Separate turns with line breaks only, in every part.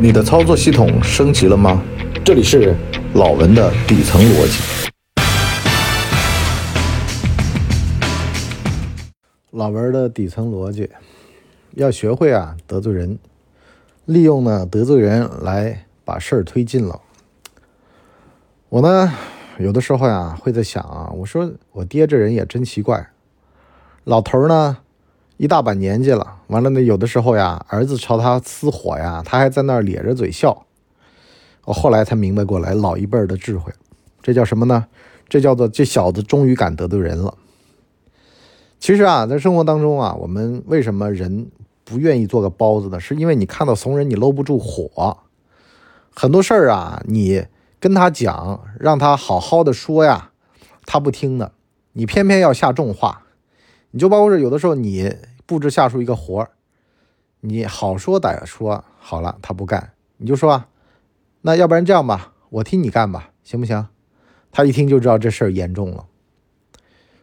你的操作系统升级了吗？这里是老文的底层逻辑。老文的底层逻辑，要学会啊得罪人，利用呢得罪人来把事儿推进了。我呢有的时候呀会在想啊，我说我爹这人也真奇怪，老头儿呢。一大把年纪了，完了呢，有的时候呀，儿子朝他呲火呀，他还在那儿咧着嘴笑。我后来才明白过来，老一辈的智慧，这叫什么呢？这叫做这小子终于敢得罪人了。其实啊，在生活当中啊，我们为什么人不愿意做个包子呢？是因为你看到怂人，你搂不住火。很多事儿啊，你跟他讲，让他好好的说呀，他不听的，你偏偏要下重话。你就包括是有的时候你布置下属一个活儿，你好说歹说好了，他不干，你就说，那要不然这样吧，我替你干吧，行不行？他一听就知道这事儿严重了。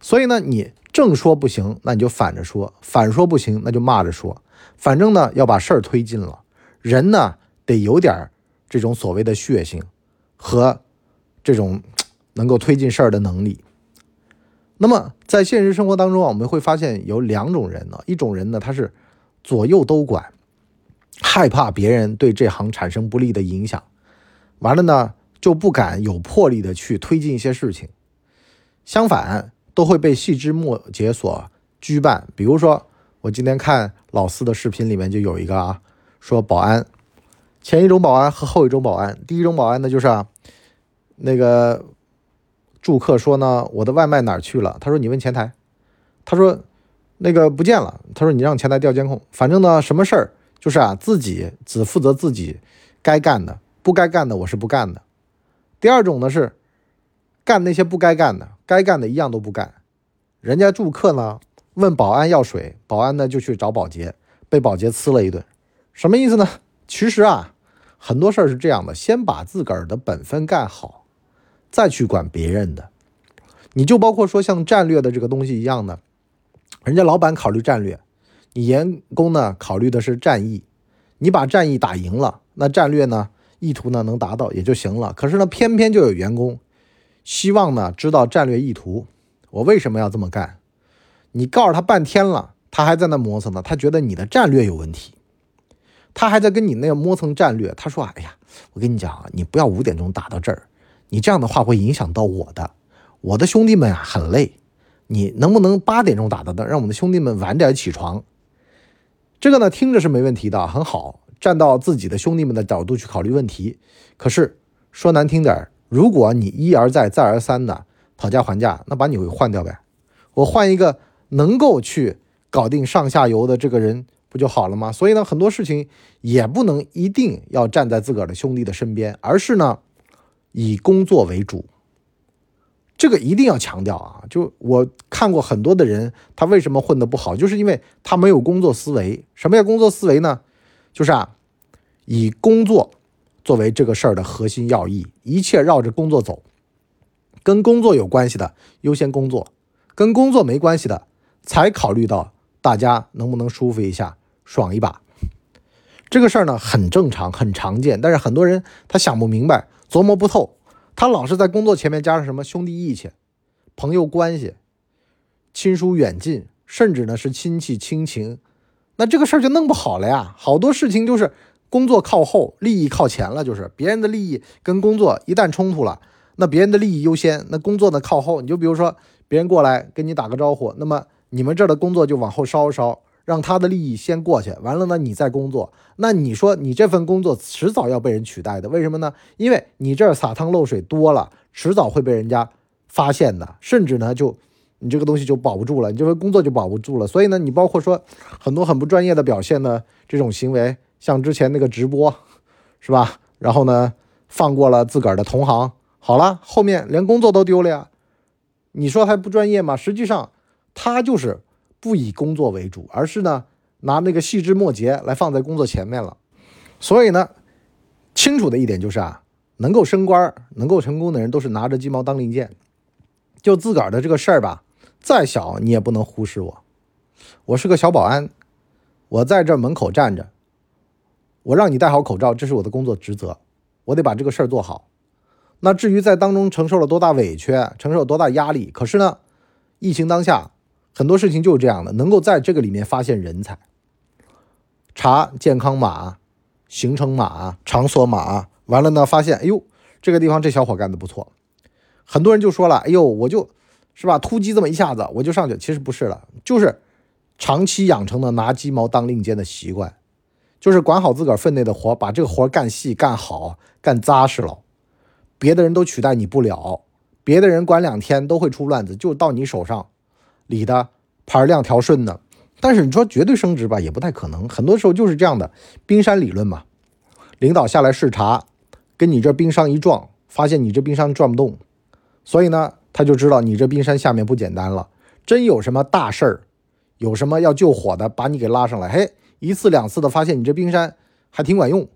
所以呢，你正说不行，那你就反着说；反说不行，那就骂着说。反正呢，要把事儿推进了，人呢得有点这种所谓的血性和这种能够推进事儿的能力。那么在现实生活当中啊，我们会发现有两种人呢，一种人呢他是左右都管，害怕别人对这行产生不利的影响，完了呢就不敢有魄力的去推进一些事情，相反都会被细枝末节所拘绊。比如说我今天看老四的视频里面就有一个啊，说保安，前一种保安和后一种保安，第一种保安呢就是啊那个。住客说呢，我的外卖哪儿去了？他说你问前台。他说那个不见了。他说你让前台调监控。反正呢，什么事儿就是啊，自己只负责自己该干的，不该干的我是不干的。第二种呢是干那些不该干的，该干的一样都不干。人家住客呢问保安要水，保安呢就去找保洁，被保洁呲了一顿。什么意思呢？其实啊，很多事儿是这样的，先把自个儿的本分干好。再去管别人的，你就包括说像战略的这个东西一样的，人家老板考虑战略，你员工呢考虑的是战役，你把战役打赢了，那战略呢意图呢能达到也就行了。可是呢，偏偏就有员工希望呢知道战略意图，我为什么要这么干？你告诉他半天了，他还在那磨蹭呢，他觉得你的战略有问题，他还在跟你那个磨蹭战略。他说：“哎呀，我跟你讲啊，你不要五点钟打到这儿。”你这样的话会影响到我的，我的兄弟们啊很累，你能不能八点钟打的灯，让我们的兄弟们晚点起床？这个呢听着是没问题的，很好，站到自己的兄弟们的角度去考虑问题。可是说难听点如果你一而再再而三的讨价还价，那把你给换掉呗，我换一个能够去搞定上下游的这个人不就好了吗？所以呢，很多事情也不能一定要站在自个儿的兄弟的身边，而是呢。以工作为主，这个一定要强调啊！就我看过很多的人，他为什么混得不好，就是因为他没有工作思维。什么叫工作思维呢？就是啊，以工作作为这个事儿的核心要义，一切绕着工作走，跟工作有关系的优先工作，跟工作没关系的才考虑到大家能不能舒服一下、爽一把。这个事儿呢很正常、很常见，但是很多人他想不明白。琢磨不透，他老是在工作前面加上什么兄弟义气、朋友关系、亲疏远近，甚至呢是亲戚亲情，那这个事儿就弄不好了呀。好多事情就是工作靠后，利益靠前了，就是别人的利益跟工作一旦冲突了，那别人的利益优先，那工作呢靠后。你就比如说别人过来跟你打个招呼，那么你们这儿的工作就往后稍一稍。让他的利益先过去，完了呢，你再工作。那你说你这份工作迟早要被人取代的，为什么呢？因为你这儿撒汤漏水多了，迟早会被人家发现的，甚至呢，就你这个东西就保不住了，你这份工作就保不住了。所以呢，你包括说很多很不专业的表现的这种行为，像之前那个直播，是吧？然后呢，放过了自个儿的同行，好了，后面连工作都丢了呀。你说还不专业吗？实际上他就是。不以工作为主，而是呢拿那个细枝末节来放在工作前面了。所以呢，清楚的一点就是啊，能够升官、能够成功的人都是拿着鸡毛当令箭。就自个儿的这个事儿吧，再小你也不能忽视我。我是个小保安，我在这门口站着，我让你戴好口罩，这是我的工作职责，我得把这个事儿做好。那至于在当中承受了多大委屈，承受多大压力，可是呢，疫情当下很多事情就是这样的，能够在这个里面发现人才，查健康码、行程码、场所码，完了呢，发现哎呦，这个地方这小伙干的不错，很多人就说了，哎呦，我就是吧，突击这么一下子我就上去，其实不是了，就是长期养成的拿鸡毛当令箭的习惯，就是管好自个儿分内的活，把这个活干细、干好、干扎实了。别的人都取代你不了，别的人管两天都会出乱子，就到你手上，理的牌量调顺的。但是你说绝对升职吧，也不太可能。很多时候就是这样的，冰山理论嘛。领导下来视察，跟你这冰山一撞，发现你这冰山转不动，所以呢，他就知道你这冰山下面不简单了。真有什么大事儿，有什么要救火的，把你给拉上来。嘿，一次两次的发现你这冰山还挺管用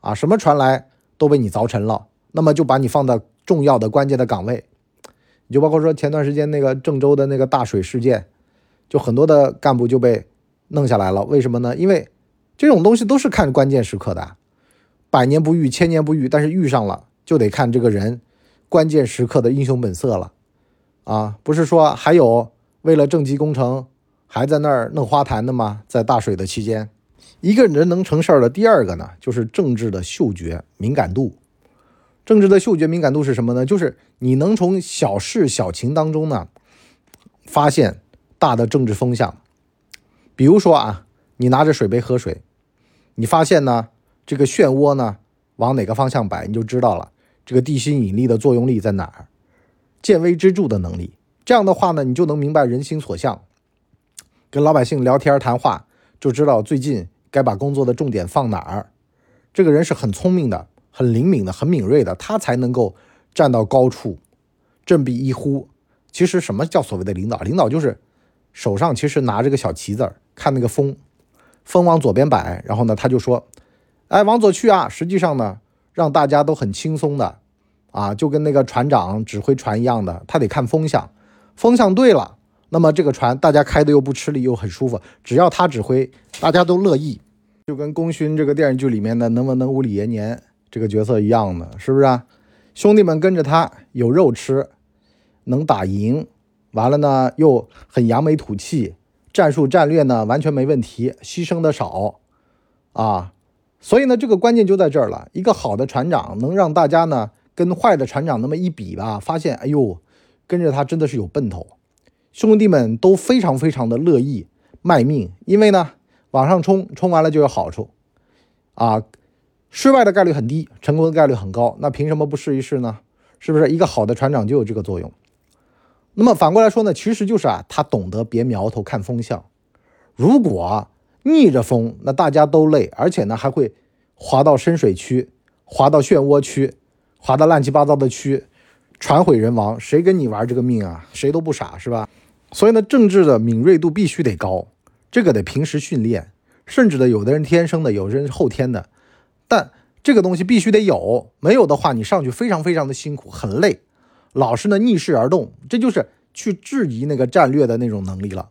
啊，什么船来都被你凿沉了。那么就把你放到重要的关键的岗位，你就包括说前段时间那个郑州的那个大水事件，就很多的干部就被弄下来了。为什么呢？因为这种东西都是看关键时刻的，百年不遇，千年不遇，但是遇上了就得看这个人关键时刻的英雄本色了啊！不是说还有为了政绩工程还在那儿弄花坛的吗？在大水的期间，一个人能成事儿的第二个呢，就是政治的嗅觉敏感度。政治的嗅觉敏感度是什么呢？就是你能从小事小情当中呢，发现大的政治风向。比如说啊，你拿着水杯喝水，你发现呢，这个漩涡呢往哪个方向摆，你就知道了。这个地心引力的作用力在哪儿？见微知著的能力。这样的话呢，你就能明白人心所向。跟老百姓聊天谈话，就知道最近该把工作的重点放哪儿。这个人是很聪明的。很灵敏的，很敏锐的，他才能够站到高处，振臂一呼。其实什么叫所谓的领导？领导就是手上其实拿着个小旗子，看那个风，风往左边摆，然后呢他就说：“哎，往左去啊！”实际上呢，让大家都很轻松的啊，就跟那个船长指挥船一样的，他得看风向，风向对了，那么这个船大家开的又不吃力，又很舒服。只要他指挥，大家都乐意，就跟功勋这个电视剧里面的能不能无李延年。这个角色一样的，是不是啊？兄弟们跟着他有肉吃，能打赢，完了呢又很扬眉吐气，战术战略呢完全没问题，牺牲的少啊。所以呢，这个关键就在这儿了。一个好的船长能让大家呢跟坏的船长那么一比吧，发现哎呦，跟着他真的是有奔头，兄弟们都非常非常的乐意卖命，因为呢往上冲，冲完了就有好处啊。失败的概率很低，成功的概率很高。那凭什么不试一试呢？是不是一个好的船长就有这个作用？那么反过来说呢，其实就是啊，他懂得别苗头看风向。如果逆着风，那大家都累，而且呢还会滑到深水区，滑到漩涡区，滑到乱七八糟的区，船毁人亡。谁跟你玩这个命啊？谁都不傻，是吧？所以呢，政治的敏锐度必须得高，这个得平时训练，甚至呢有的人天生的，有的人后天的。但这个东西必须得有，没有的话，你上去非常非常的辛苦，很累，老是呢逆势而动，这就是去质疑那个战略的那种能力了，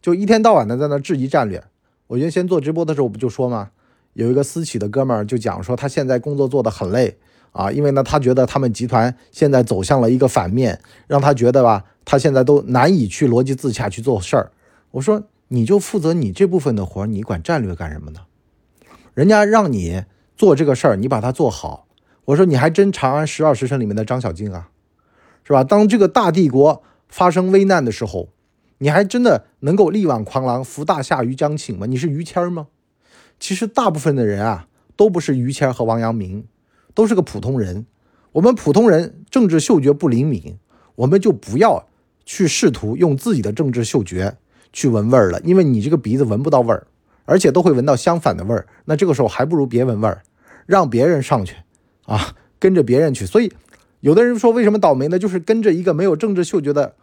就一天到晚的在那质疑战略。我原先做直播的时候我不就说吗？有一个私企的哥们儿就讲说，他现在工作做得很累啊，因为呢他觉得他们集团现在走向了一个反面，让他觉得吧，他现在都难以去逻辑自洽去做事儿。我说你就负责你这部分的活，你管战略干什么呢？人家让你。做这个事儿，你把它做好。我说你还真《长安十二时辰》里面的张小静啊，是吧？当这个大帝国发生危难的时候，你还真的能够力挽狂澜，扶大夏于将倾吗？你是于谦吗？其实大部分的人啊，都不是于谦和王阳明，都是个普通人。我们普通人政治嗅觉不灵敏，我们就不要去试图用自己的政治嗅觉去闻味儿了，因为你这个鼻子闻不到味儿。而且都会闻到相反的味儿，那这个时候还不如别闻味儿，让别人上去，啊，跟着别人去。所以，有的人说为什么倒霉呢？就是跟着一个没有政治嗅觉的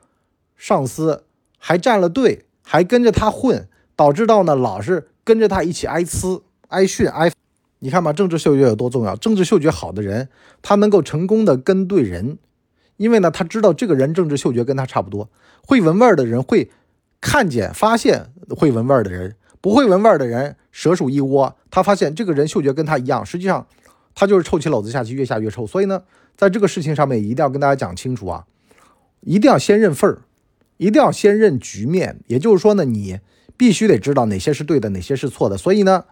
上司，还站了队，还跟着他混，导致到呢老是跟着他一起挨呲、挨训、挨。你看嘛，政治嗅觉有多重要？政治嗅觉好的人，他能够成功的跟对人，因为呢他知道这个人政治嗅觉跟他差不多。会闻味儿的人会看见、发现会闻味儿的人。不会闻味儿的人，蛇鼠一窝，他发现这个人嗅觉跟他一样，实际上他就是臭棋篓子下棋，越下越臭。所以呢，在这个事情上面一定要跟大家讲清楚啊，一定要先认份儿，一定要先认局面。也就是说呢，你必须得知道哪些是对的，哪些是错的。所以呢，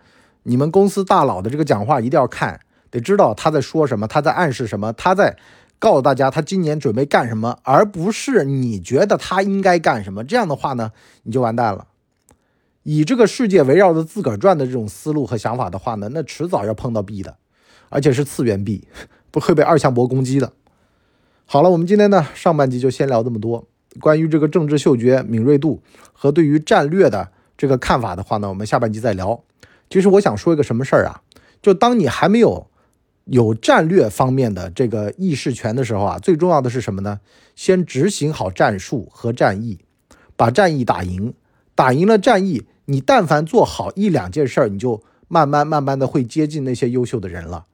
你们公司大佬的这个讲话一定要看，得知道他在说什么，他在暗示什么，他在告诉大家他今年准备干什么，而不是你觉得他应该干什么。这样的话呢，你就完蛋了。以这个世界围绕着自个儿转的这种思路和想法的话呢，那迟早要碰到壁的，而且是次元壁，不会被二向箔攻击的。好了，我们今天呢上半集就先聊这么多。关于这个政治嗅觉敏锐度和对于战略的这个看法的话呢，我们下半集再聊。其实我想说一个什么事儿啊？就当你还没有有战略方面的这个意识权的时候啊，最重要的是什么呢？先执行好战术和战役，把战役打赢，打赢了战役。你但凡做好一两件事儿，你就慢慢慢慢的会接近那些优秀的人了。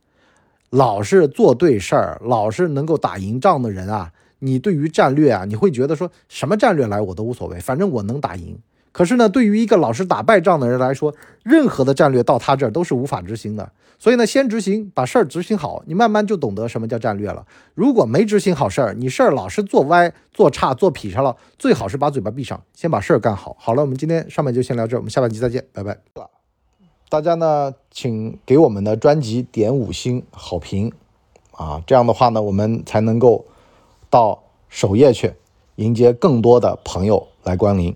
老是做对事儿，老是能够打赢仗的人啊，你对于战略啊，你会觉得说什么战略来我都无所谓，反正我能打赢。可是呢，对于一个老是打败仗的人来说，任何的战略到他这儿都是无法执行的。所以呢，先执行，把事儿执行好，你慢慢就懂得什么叫战略了。如果没执行好事儿，你事儿老是做歪、做差、做劈叉了，最好是把嘴巴闭上，先把事儿干好。好了，我们今天上面就先聊这，我们下半集再见，拜拜。大家呢，请给我们的专辑点五星好评啊，这样的话呢，我们才能够到首页去迎接更多的朋友来光临。